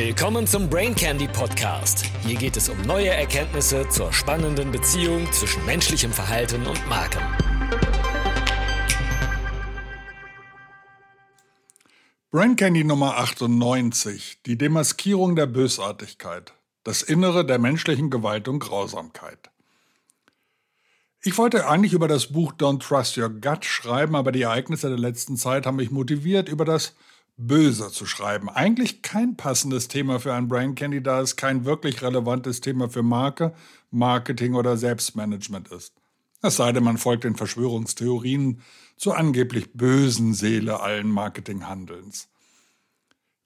Willkommen zum Brain Candy Podcast. Hier geht es um neue Erkenntnisse zur spannenden Beziehung zwischen menschlichem Verhalten und Marken. Brain Candy Nummer 98. Die Demaskierung der Bösartigkeit. Das Innere der menschlichen Gewalt und Grausamkeit. Ich wollte eigentlich über das Buch Don't Trust Your Gut schreiben, aber die Ereignisse der letzten Zeit haben mich motiviert, über das Böse zu schreiben. Eigentlich kein passendes Thema für ein Brain Candy, da es kein wirklich relevantes Thema für Marke, Marketing oder Selbstmanagement ist. Es sei denn, man folgt den Verschwörungstheorien zur angeblich bösen Seele allen Marketinghandelns.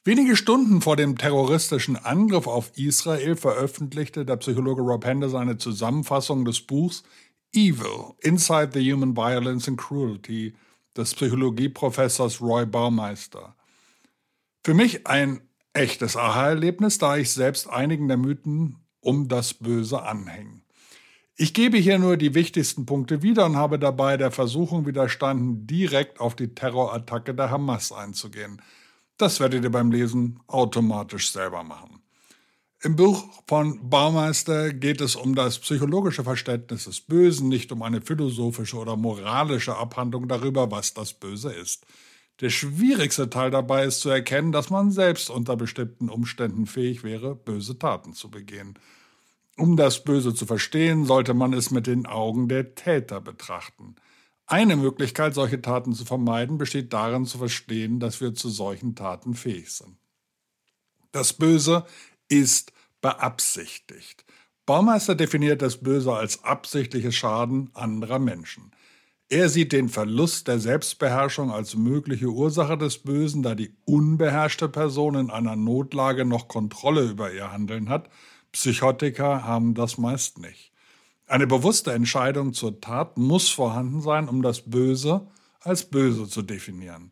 Wenige Stunden vor dem terroristischen Angriff auf Israel veröffentlichte der Psychologe Rob Henderson eine Zusammenfassung des Buchs Evil, Inside the Human Violence and Cruelty des Psychologieprofessors Roy Baumeister. Für mich ein echtes Aha-Erlebnis, da ich selbst einigen der Mythen um das Böse anhänge. Ich gebe hier nur die wichtigsten Punkte wieder und habe dabei der Versuchung widerstanden, direkt auf die Terrorattacke der Hamas einzugehen. Das werdet ihr beim Lesen automatisch selber machen. Im Buch von Baumeister geht es um das psychologische Verständnis des Bösen, nicht um eine philosophische oder moralische Abhandlung darüber, was das Böse ist. Der schwierigste Teil dabei ist zu erkennen, dass man selbst unter bestimmten Umständen fähig wäre, böse Taten zu begehen. Um das Böse zu verstehen, sollte man es mit den Augen der Täter betrachten. Eine Möglichkeit, solche Taten zu vermeiden, besteht darin zu verstehen, dass wir zu solchen Taten fähig sind. Das Böse ist beabsichtigt. Baumeister definiert das Böse als absichtliches Schaden anderer Menschen. Er sieht den Verlust der Selbstbeherrschung als mögliche Ursache des Bösen, da die unbeherrschte Person in einer Notlage noch Kontrolle über ihr Handeln hat. Psychotiker haben das meist nicht. Eine bewusste Entscheidung zur Tat muss vorhanden sein, um das Böse als böse zu definieren.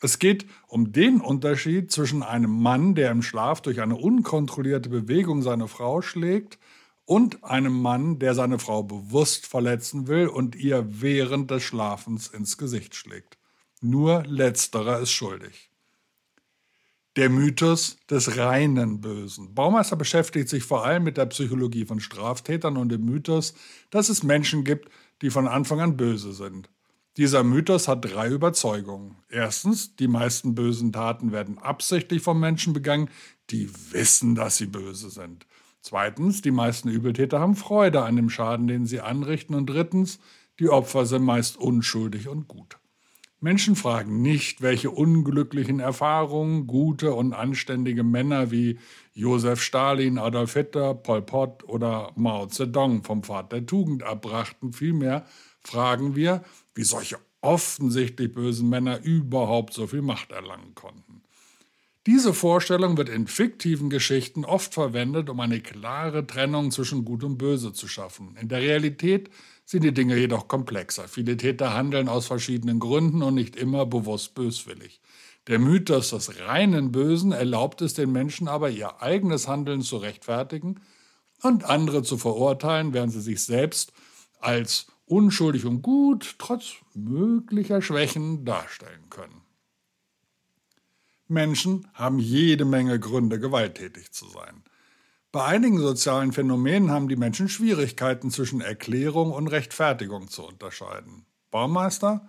Es geht um den Unterschied zwischen einem Mann, der im Schlaf durch eine unkontrollierte Bewegung seine Frau schlägt, und einem Mann, der seine Frau bewusst verletzen will und ihr während des Schlafens ins Gesicht schlägt. Nur letzterer ist schuldig. Der Mythos des reinen Bösen. Baumeister beschäftigt sich vor allem mit der Psychologie von Straftätern und dem Mythos, dass es Menschen gibt, die von Anfang an böse sind. Dieser Mythos hat drei Überzeugungen. Erstens, die meisten bösen Taten werden absichtlich von Menschen begangen, die wissen, dass sie böse sind. Zweitens, die meisten Übeltäter haben Freude an dem Schaden, den sie anrichten. Und drittens, die Opfer sind meist unschuldig und gut. Menschen fragen nicht, welche unglücklichen Erfahrungen gute und anständige Männer wie Josef Stalin, Adolf Hitler, Pol Pot oder Mao Zedong vom Pfad der Tugend abbrachten. Vielmehr fragen wir, wie solche offensichtlich bösen Männer überhaupt so viel Macht erlangen konnten. Diese Vorstellung wird in fiktiven Geschichten oft verwendet, um eine klare Trennung zwischen Gut und Böse zu schaffen. In der Realität sind die Dinge jedoch komplexer. Viele Täter handeln aus verschiedenen Gründen und nicht immer bewusst böswillig. Der Mythos des reinen Bösen erlaubt es den Menschen aber, ihr eigenes Handeln zu rechtfertigen und andere zu verurteilen, während sie sich selbst als unschuldig und gut trotz möglicher Schwächen darstellen können. Menschen haben jede Menge Gründe, gewalttätig zu sein. Bei einigen sozialen Phänomenen haben die Menschen Schwierigkeiten zwischen Erklärung und Rechtfertigung zu unterscheiden. Baumeister,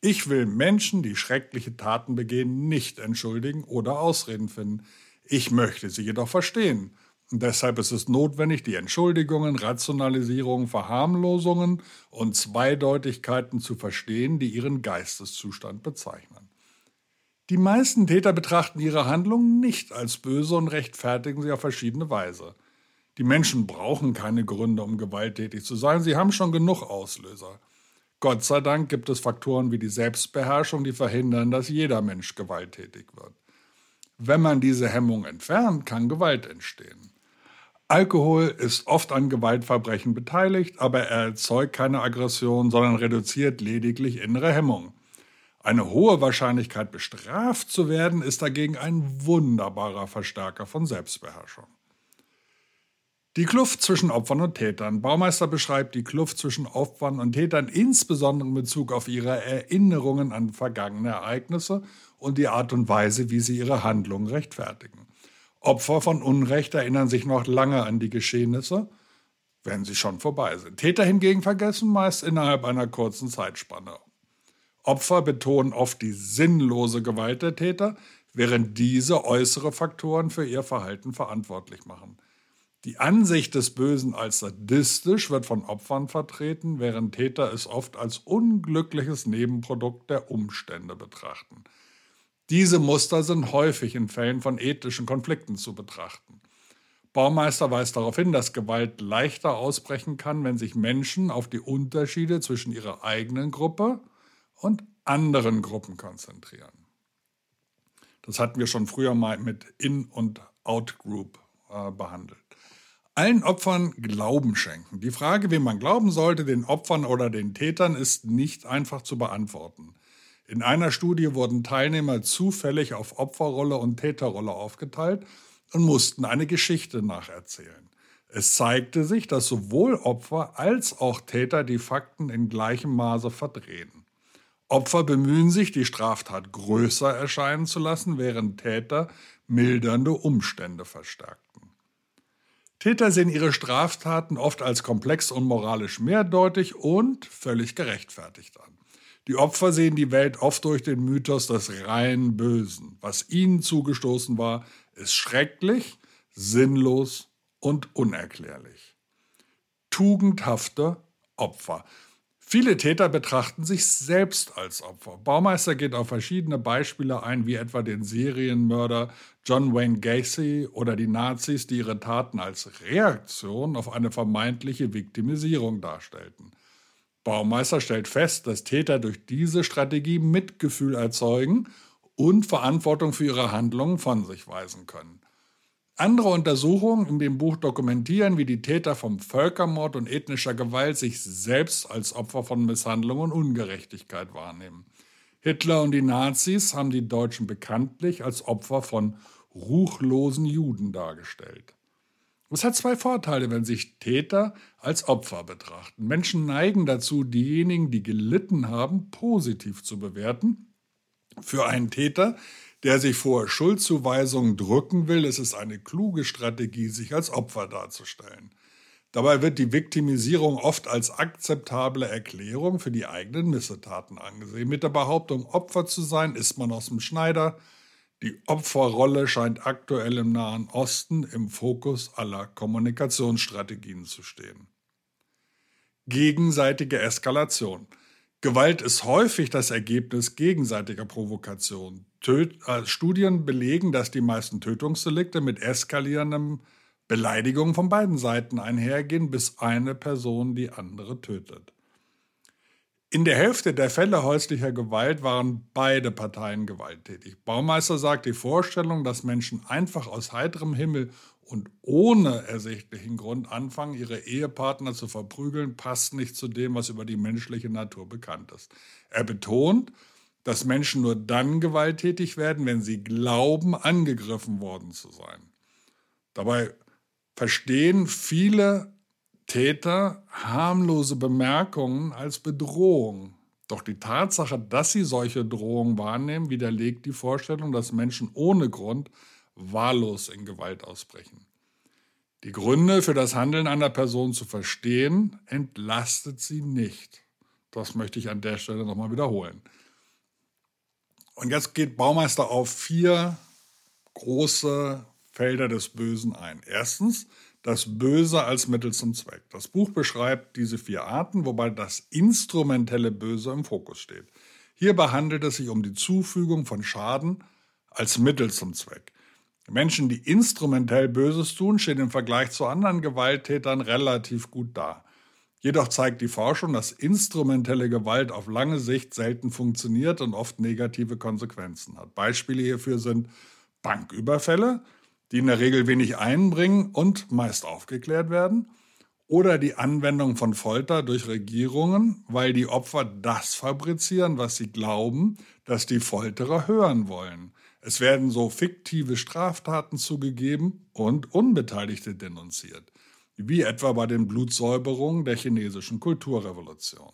ich will Menschen, die schreckliche Taten begehen, nicht entschuldigen oder Ausreden finden. Ich möchte sie jedoch verstehen. Und deshalb ist es notwendig, die Entschuldigungen, Rationalisierungen, Verharmlosungen und Zweideutigkeiten zu verstehen, die ihren Geisteszustand bezeichnen. Die meisten Täter betrachten ihre Handlungen nicht als böse und rechtfertigen sie auf verschiedene Weise. Die Menschen brauchen keine Gründe, um gewalttätig zu sein, sie haben schon genug Auslöser. Gott sei Dank gibt es Faktoren wie die Selbstbeherrschung, die verhindern, dass jeder Mensch gewalttätig wird. Wenn man diese Hemmung entfernt, kann Gewalt entstehen. Alkohol ist oft an Gewaltverbrechen beteiligt, aber er erzeugt keine Aggression, sondern reduziert lediglich innere Hemmung. Eine hohe Wahrscheinlichkeit, bestraft zu werden, ist dagegen ein wunderbarer Verstärker von Selbstbeherrschung. Die Kluft zwischen Opfern und Tätern. Baumeister beschreibt die Kluft zwischen Opfern und Tätern insbesondere in Bezug auf ihre Erinnerungen an vergangene Ereignisse und die Art und Weise, wie sie ihre Handlungen rechtfertigen. Opfer von Unrecht erinnern sich noch lange an die Geschehnisse, wenn sie schon vorbei sind. Täter hingegen vergessen meist innerhalb einer kurzen Zeitspanne. Opfer betonen oft die sinnlose Gewalt der Täter, während diese äußere Faktoren für ihr Verhalten verantwortlich machen. Die Ansicht des Bösen als sadistisch wird von Opfern vertreten, während Täter es oft als unglückliches Nebenprodukt der Umstände betrachten. Diese Muster sind häufig in Fällen von ethischen Konflikten zu betrachten. Baumeister weist darauf hin, dass Gewalt leichter ausbrechen kann, wenn sich Menschen auf die Unterschiede zwischen ihrer eigenen Gruppe und anderen Gruppen konzentrieren. Das hatten wir schon früher mal mit In- und Out-Group äh, behandelt. Allen Opfern Glauben schenken. Die Frage, wem man glauben sollte, den Opfern oder den Tätern, ist nicht einfach zu beantworten. In einer Studie wurden Teilnehmer zufällig auf Opferrolle und Täterrolle aufgeteilt und mussten eine Geschichte nacherzählen. Es zeigte sich, dass sowohl Opfer als auch Täter die Fakten in gleichem Maße verdrehen. Opfer bemühen sich, die Straftat größer erscheinen zu lassen, während Täter mildernde Umstände verstärkten. Täter sehen ihre Straftaten oft als komplex und moralisch mehrdeutig und völlig gerechtfertigt an. Die Opfer sehen die Welt oft durch den Mythos des rein Bösen. Was ihnen zugestoßen war, ist schrecklich, sinnlos und unerklärlich. Tugendhafte Opfer. Viele Täter betrachten sich selbst als Opfer. Baumeister geht auf verschiedene Beispiele ein, wie etwa den Serienmörder John Wayne Gacy oder die Nazis, die ihre Taten als Reaktion auf eine vermeintliche Viktimisierung darstellten. Baumeister stellt fest, dass Täter durch diese Strategie Mitgefühl erzeugen und Verantwortung für ihre Handlungen von sich weisen können. Andere Untersuchungen in dem Buch dokumentieren, wie die Täter vom Völkermord und ethnischer Gewalt sich selbst als Opfer von Misshandlung und Ungerechtigkeit wahrnehmen. Hitler und die Nazis haben die Deutschen bekanntlich als Opfer von ruchlosen Juden dargestellt. Es hat zwei Vorteile, wenn sich Täter als Opfer betrachten. Menschen neigen dazu, diejenigen, die gelitten haben, positiv zu bewerten. Für einen Täter, der sich vor Schuldzuweisungen drücken will, ist es eine kluge Strategie, sich als Opfer darzustellen. Dabei wird die Viktimisierung oft als akzeptable Erklärung für die eigenen Missetaten angesehen. Mit der Behauptung, Opfer zu sein, ist man aus dem Schneider, die Opferrolle scheint aktuell im Nahen Osten im Fokus aller Kommunikationsstrategien zu stehen. Gegenseitige Eskalation. Gewalt ist häufig das Ergebnis gegenseitiger Provokation. Töt äh, Studien belegen, dass die meisten Tötungsdelikte mit eskalierenden Beleidigungen von beiden Seiten einhergehen, bis eine Person die andere tötet. In der Hälfte der Fälle häuslicher Gewalt waren beide Parteien gewalttätig. Baumeister sagt, die Vorstellung, dass Menschen einfach aus heiterem Himmel und ohne ersichtlichen Grund anfangen, ihre Ehepartner zu verprügeln, passt nicht zu dem, was über die menschliche Natur bekannt ist. Er betont, dass Menschen nur dann gewalttätig werden, wenn sie glauben, angegriffen worden zu sein. Dabei verstehen viele Täter harmlose Bemerkungen als Bedrohung. Doch die Tatsache, dass sie solche Drohungen wahrnehmen, widerlegt die Vorstellung, dass Menschen ohne Grund wahllos in Gewalt ausbrechen. Die Gründe für das Handeln einer Person zu verstehen, entlastet sie nicht. Das möchte ich an der Stelle nochmal wiederholen. Und jetzt geht Baumeister auf vier große Felder des Bösen ein. Erstens, das Böse als Mittel zum Zweck. Das Buch beschreibt diese vier Arten, wobei das instrumentelle Böse im Fokus steht. Hierbei handelt es sich um die Zufügung von Schaden als Mittel zum Zweck. Menschen, die instrumentell Böses tun, stehen im Vergleich zu anderen Gewalttätern relativ gut da. Jedoch zeigt die Forschung, dass instrumentelle Gewalt auf lange Sicht selten funktioniert und oft negative Konsequenzen hat. Beispiele hierfür sind Banküberfälle, die in der Regel wenig einbringen und meist aufgeklärt werden, oder die Anwendung von Folter durch Regierungen, weil die Opfer das fabrizieren, was sie glauben, dass die Folterer hören wollen. Es werden so fiktive Straftaten zugegeben und Unbeteiligte denunziert, wie etwa bei den Blutsäuberungen der chinesischen Kulturrevolution.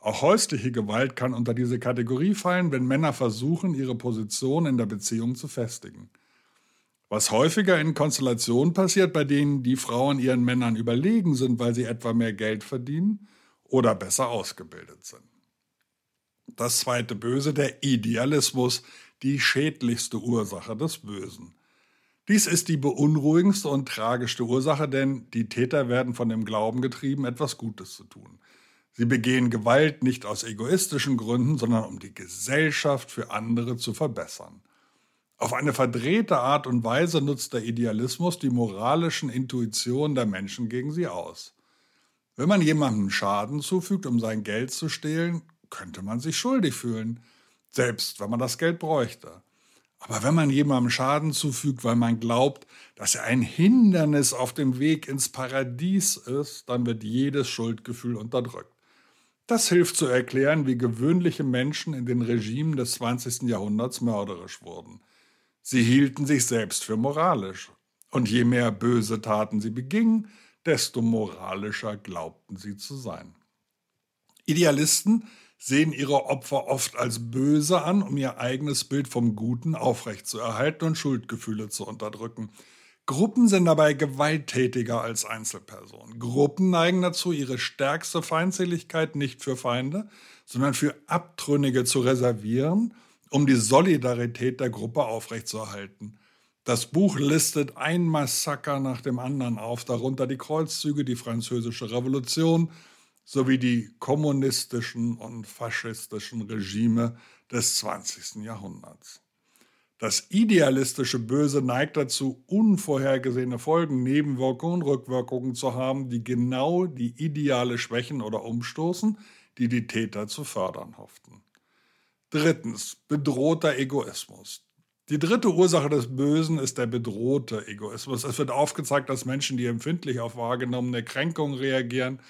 Auch häusliche Gewalt kann unter diese Kategorie fallen, wenn Männer versuchen, ihre Position in der Beziehung zu festigen. Was häufiger in Konstellationen passiert, bei denen die Frauen ihren Männern überlegen sind, weil sie etwa mehr Geld verdienen oder besser ausgebildet sind. Das zweite Böse, der Idealismus, die schädlichste Ursache des Bösen. Dies ist die beunruhigendste und tragischste Ursache, denn die Täter werden von dem Glauben getrieben, etwas Gutes zu tun. Sie begehen Gewalt nicht aus egoistischen Gründen, sondern um die Gesellschaft für andere zu verbessern. Auf eine verdrehte Art und Weise nutzt der Idealismus die moralischen Intuitionen der Menschen gegen sie aus. Wenn man jemandem Schaden zufügt, um sein Geld zu stehlen, könnte man sich schuldig fühlen, selbst wenn man das Geld bräuchte. Aber wenn man jemandem Schaden zufügt, weil man glaubt, dass er ein Hindernis auf dem Weg ins Paradies ist, dann wird jedes Schuldgefühl unterdrückt. Das hilft zu erklären, wie gewöhnliche Menschen in den Regimen des 20. Jahrhunderts mörderisch wurden. Sie hielten sich selbst für moralisch. Und je mehr böse Taten sie begingen, desto moralischer glaubten sie zu sein. Idealisten sehen ihre Opfer oft als böse an, um ihr eigenes Bild vom Guten aufrechtzuerhalten und Schuldgefühle zu unterdrücken. Gruppen sind dabei gewalttätiger als Einzelpersonen. Gruppen neigen dazu, ihre stärkste Feindseligkeit nicht für Feinde, sondern für Abtrünnige zu reservieren, um die Solidarität der Gruppe aufrechtzuerhalten. Das Buch listet ein Massaker nach dem anderen auf, darunter die Kreuzzüge, die Französische Revolution sowie die kommunistischen und faschistischen Regime des 20. Jahrhunderts. Das idealistische Böse neigt dazu, unvorhergesehene Folgen, Nebenwirkungen, Rückwirkungen zu haben, die genau die Ideale schwächen oder umstoßen, die die Täter zu fördern hofften. Drittens, bedrohter Egoismus. Die dritte Ursache des Bösen ist der bedrohte Egoismus. Es wird aufgezeigt, dass Menschen, die empfindlich auf wahrgenommene Kränkungen reagieren,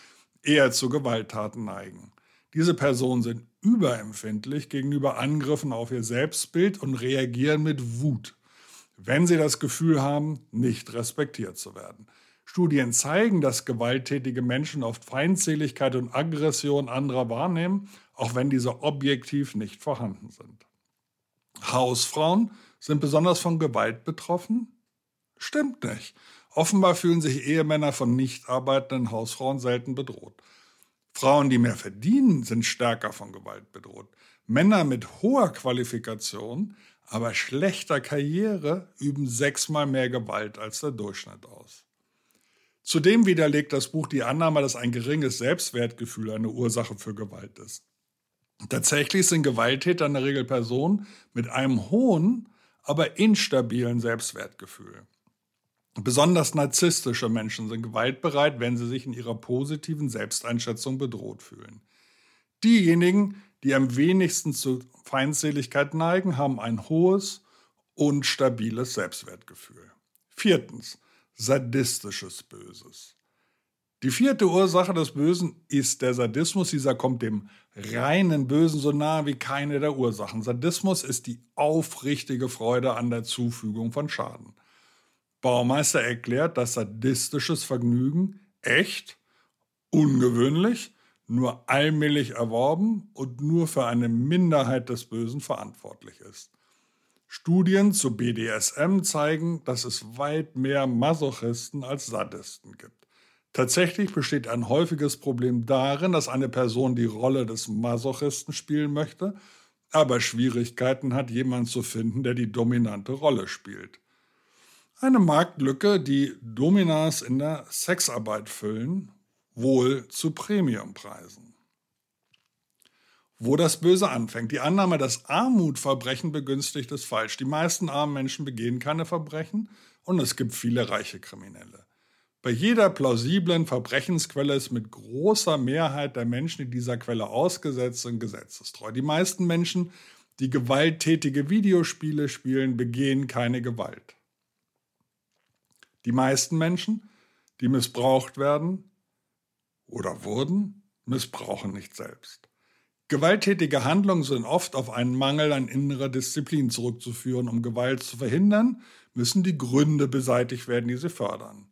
eher zu Gewalttaten neigen. Diese Personen sind überempfindlich gegenüber Angriffen auf ihr Selbstbild und reagieren mit Wut, wenn sie das Gefühl haben, nicht respektiert zu werden. Studien zeigen, dass gewalttätige Menschen oft Feindseligkeit und Aggression anderer wahrnehmen, auch wenn diese objektiv nicht vorhanden sind. Hausfrauen sind besonders von Gewalt betroffen? Stimmt nicht. Offenbar fühlen sich Ehemänner von nicht arbeitenden Hausfrauen selten bedroht. Frauen, die mehr verdienen, sind stärker von Gewalt bedroht. Männer mit hoher Qualifikation, aber schlechter Karriere üben sechsmal mehr Gewalt als der Durchschnitt aus. Zudem widerlegt das Buch die Annahme, dass ein geringes Selbstwertgefühl eine Ursache für Gewalt ist. Tatsächlich sind Gewalttäter in der Regel Personen mit einem hohen, aber instabilen Selbstwertgefühl. Besonders narzisstische Menschen sind gewaltbereit, wenn sie sich in ihrer positiven Selbsteinschätzung bedroht fühlen. Diejenigen, die am wenigsten zu Feindseligkeit neigen, haben ein hohes und stabiles Selbstwertgefühl. Viertens, sadistisches Böses. Die vierte Ursache des Bösen ist der Sadismus. Dieser kommt dem reinen Bösen so nahe wie keine der Ursachen. Sadismus ist die aufrichtige Freude an der Zufügung von Schaden. Baumeister erklärt, dass sadistisches Vergnügen echt, ungewöhnlich, nur allmählich erworben und nur für eine Minderheit des Bösen verantwortlich ist. Studien zu BDSM zeigen, dass es weit mehr Masochisten als Sadisten gibt. Tatsächlich besteht ein häufiges Problem darin, dass eine Person die Rolle des Masochisten spielen möchte, aber Schwierigkeiten hat, jemanden zu finden, der die dominante Rolle spielt. Eine Marktlücke, die Dominas in der Sexarbeit füllen, wohl zu Premiumpreisen. Wo das Böse anfängt. Die Annahme, dass Armut Verbrechen begünstigt, ist falsch. Die meisten armen Menschen begehen keine Verbrechen und es gibt viele reiche Kriminelle. Bei jeder plausiblen Verbrechensquelle ist mit großer Mehrheit der Menschen, die dieser Quelle ausgesetzt sind, gesetzestreu. Die meisten Menschen, die gewalttätige Videospiele spielen, begehen keine Gewalt. Die meisten Menschen, die missbraucht werden oder wurden, missbrauchen nicht selbst. Gewalttätige Handlungen sind oft auf einen Mangel an innerer Disziplin zurückzuführen. Um Gewalt zu verhindern, müssen die Gründe beseitigt werden, die sie fördern.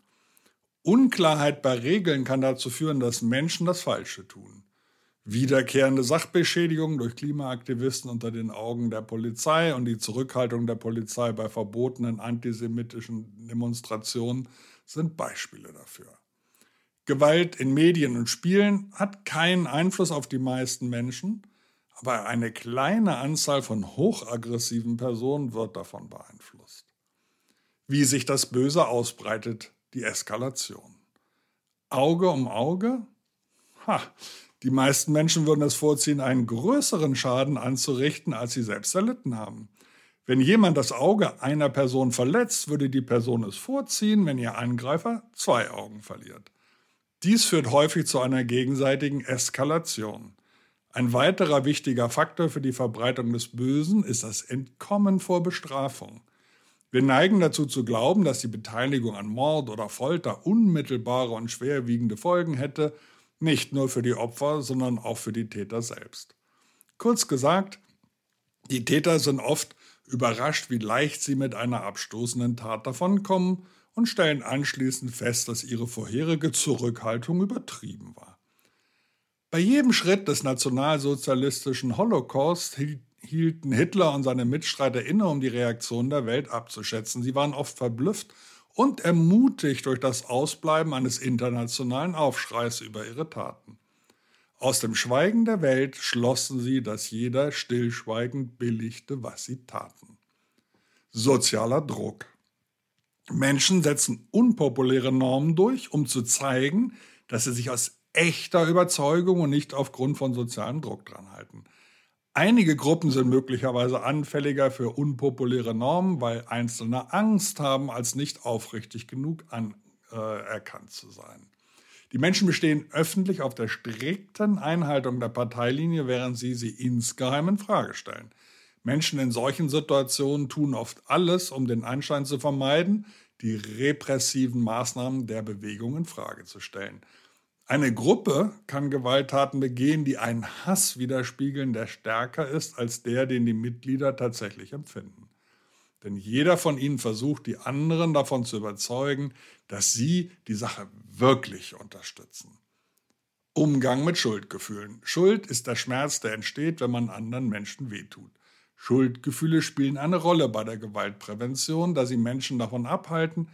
Unklarheit bei Regeln kann dazu führen, dass Menschen das Falsche tun. Wiederkehrende Sachbeschädigung durch Klimaaktivisten unter den Augen der Polizei und die Zurückhaltung der Polizei bei verbotenen antisemitischen Demonstrationen sind Beispiele dafür. Gewalt in Medien und Spielen hat keinen Einfluss auf die meisten Menschen, aber eine kleine Anzahl von hochaggressiven Personen wird davon beeinflusst. Wie sich das Böse ausbreitet, die Eskalation. Auge um Auge? Ha, die meisten Menschen würden es vorziehen, einen größeren Schaden anzurichten, als sie selbst erlitten haben. Wenn jemand das Auge einer Person verletzt, würde die Person es vorziehen, wenn ihr Angreifer zwei Augen verliert. Dies führt häufig zu einer gegenseitigen Eskalation. Ein weiterer wichtiger Faktor für die Verbreitung des Bösen ist das Entkommen vor Bestrafung. Wir neigen dazu zu glauben, dass die Beteiligung an Mord oder Folter unmittelbare und schwerwiegende Folgen hätte nicht nur für die Opfer, sondern auch für die Täter selbst. Kurz gesagt, die Täter sind oft überrascht, wie leicht sie mit einer abstoßenden Tat davonkommen und stellen anschließend fest, dass ihre vorherige Zurückhaltung übertrieben war. Bei jedem Schritt des nationalsozialistischen Holocaust hielten Hitler und seine Mitstreiter inne, um die Reaktion der Welt abzuschätzen. Sie waren oft verblüfft und ermutigt durch das Ausbleiben eines internationalen Aufschreis über ihre Taten. Aus dem Schweigen der Welt schlossen sie, dass jeder stillschweigend billigte, was sie taten. Sozialer Druck. Menschen setzen unpopuläre Normen durch, um zu zeigen, dass sie sich aus echter Überzeugung und nicht aufgrund von sozialem Druck dran halten. Einige Gruppen sind möglicherweise anfälliger für unpopuläre Normen, weil Einzelne Angst haben, als nicht aufrichtig genug anerkannt äh, zu sein. Die Menschen bestehen öffentlich auf der strikten Einhaltung der Parteilinie, während sie sie insgeheim in Frage stellen. Menschen in solchen Situationen tun oft alles, um den Anschein zu vermeiden, die repressiven Maßnahmen der Bewegung in Frage zu stellen. Eine Gruppe kann Gewalttaten begehen, die einen Hass widerspiegeln, der stärker ist als der, den die Mitglieder tatsächlich empfinden. Denn jeder von ihnen versucht, die anderen davon zu überzeugen, dass sie die Sache wirklich unterstützen. Umgang mit Schuldgefühlen. Schuld ist der Schmerz, der entsteht, wenn man anderen Menschen wehtut. Schuldgefühle spielen eine Rolle bei der Gewaltprävention, da sie Menschen davon abhalten,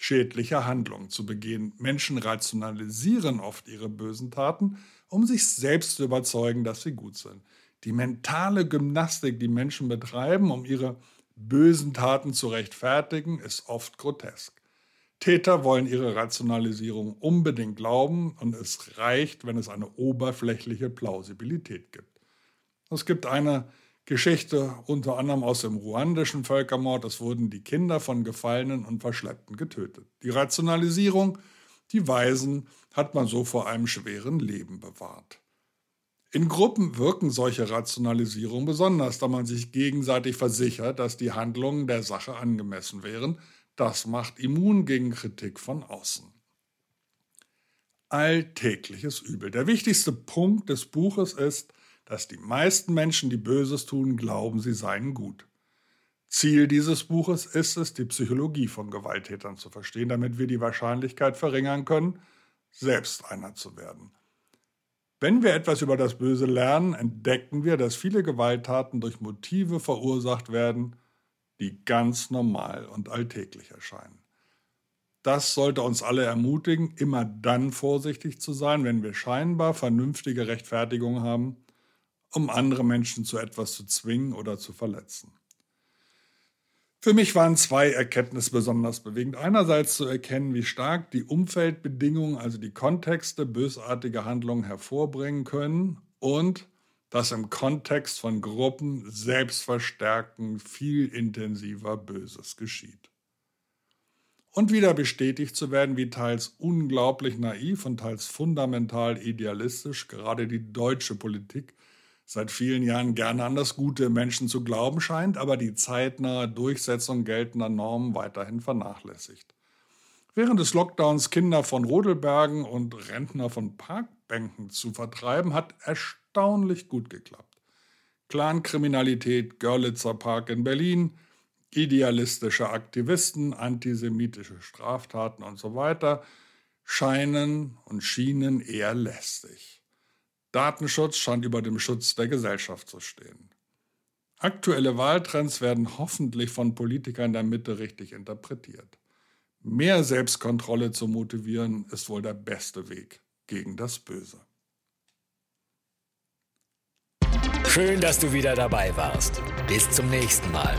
schädliche Handlungen zu begehen. Menschen rationalisieren oft ihre bösen Taten, um sich selbst zu überzeugen, dass sie gut sind. Die mentale Gymnastik, die Menschen betreiben, um ihre bösen Taten zu rechtfertigen, ist oft grotesk. Täter wollen ihre Rationalisierung unbedingt glauben und es reicht, wenn es eine oberflächliche Plausibilität gibt. Es gibt eine Geschichte unter anderem aus dem ruandischen Völkermord. Es wurden die Kinder von Gefallenen und Verschleppten getötet. Die Rationalisierung, die Weisen hat man so vor einem schweren Leben bewahrt. In Gruppen wirken solche Rationalisierungen besonders, da man sich gegenseitig versichert, dass die Handlungen der Sache angemessen wären. Das macht immun gegen Kritik von außen. Alltägliches Übel. Der wichtigste Punkt des Buches ist, dass die meisten Menschen, die Böses tun, glauben, sie seien gut. Ziel dieses Buches ist es, die Psychologie von Gewalttätern zu verstehen, damit wir die Wahrscheinlichkeit verringern können, selbst einer zu werden. Wenn wir etwas über das Böse lernen, entdecken wir, dass viele Gewalttaten durch Motive verursacht werden, die ganz normal und alltäglich erscheinen. Das sollte uns alle ermutigen, immer dann vorsichtig zu sein, wenn wir scheinbar vernünftige Rechtfertigung haben, um andere Menschen zu etwas zu zwingen oder zu verletzen. Für mich waren zwei Erkenntnisse besonders bewegend. Einerseits zu erkennen, wie stark die Umfeldbedingungen, also die Kontexte bösartige Handlungen hervorbringen können und dass im Kontext von Gruppen selbstverstärkend viel intensiver Böses geschieht. Und wieder bestätigt zu werden, wie teils unglaublich naiv und teils fundamental idealistisch gerade die deutsche Politik seit vielen Jahren gerne an das Gute Menschen zu glauben scheint, aber die zeitnahe Durchsetzung geltender Normen weiterhin vernachlässigt. Während des Lockdowns Kinder von Rodelbergen und Rentner von Parkbänken zu vertreiben, hat erstaunlich gut geklappt. Clankriminalität, Görlitzer Park in Berlin, idealistische Aktivisten, antisemitische Straftaten und so weiter scheinen und schienen eher lästig. Datenschutz scheint über dem Schutz der Gesellschaft zu stehen. Aktuelle Wahltrends werden hoffentlich von Politikern der Mitte richtig interpretiert. Mehr Selbstkontrolle zu motivieren, ist wohl der beste Weg gegen das Böse. Schön, dass du wieder dabei warst. Bis zum nächsten Mal.